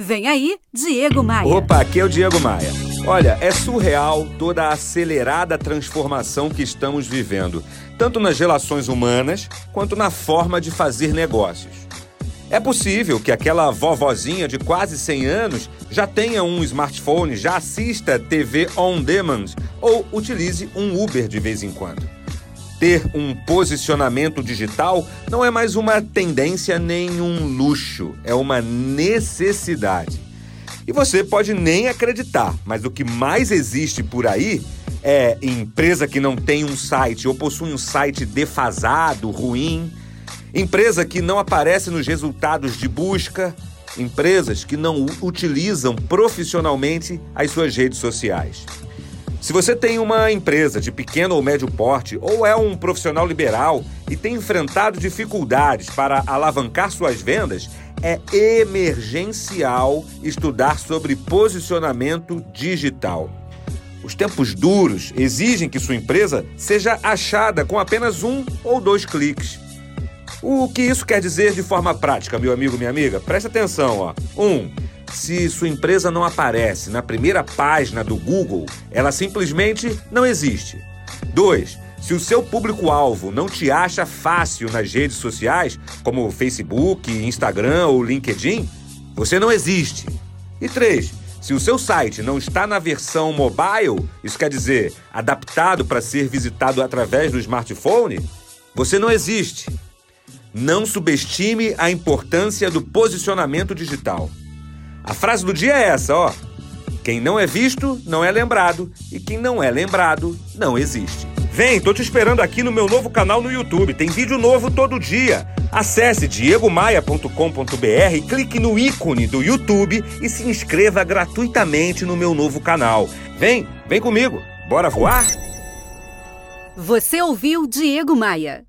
Vem aí, Diego Maia. Opa, aqui é o Diego Maia. Olha, é surreal toda a acelerada transformação que estamos vivendo, tanto nas relações humanas quanto na forma de fazer negócios. É possível que aquela vovozinha de quase 100 anos já tenha um smartphone, já assista TV on demand ou utilize um Uber de vez em quando. Ter um posicionamento digital não é mais uma tendência nem um luxo, é uma necessidade. E você pode nem acreditar, mas o que mais existe por aí é empresa que não tem um site ou possui um site defasado, ruim, empresa que não aparece nos resultados de busca, empresas que não utilizam profissionalmente as suas redes sociais. Se você tem uma empresa de pequeno ou médio porte ou é um profissional liberal e tem enfrentado dificuldades para alavancar suas vendas, é emergencial estudar sobre posicionamento digital. Os tempos duros exigem que sua empresa seja achada com apenas um ou dois cliques. O que isso quer dizer de forma prática, meu amigo, minha amiga? Preste atenção, ó. Um, se sua empresa não aparece na primeira página do Google, ela simplesmente não existe. 2. Se o seu público-alvo não te acha fácil nas redes sociais, como Facebook, Instagram ou LinkedIn, você não existe. E 3. Se o seu site não está na versão mobile, isso quer dizer adaptado para ser visitado através do smartphone, você não existe. Não subestime a importância do posicionamento digital. A frase do dia é essa, ó. Quem não é visto, não é lembrado. E quem não é lembrado, não existe. Vem, tô te esperando aqui no meu novo canal no YouTube. Tem vídeo novo todo dia. Acesse diegomaia.com.br, clique no ícone do YouTube e se inscreva gratuitamente no meu novo canal. Vem, vem comigo. Bora voar? Você ouviu Diego Maia.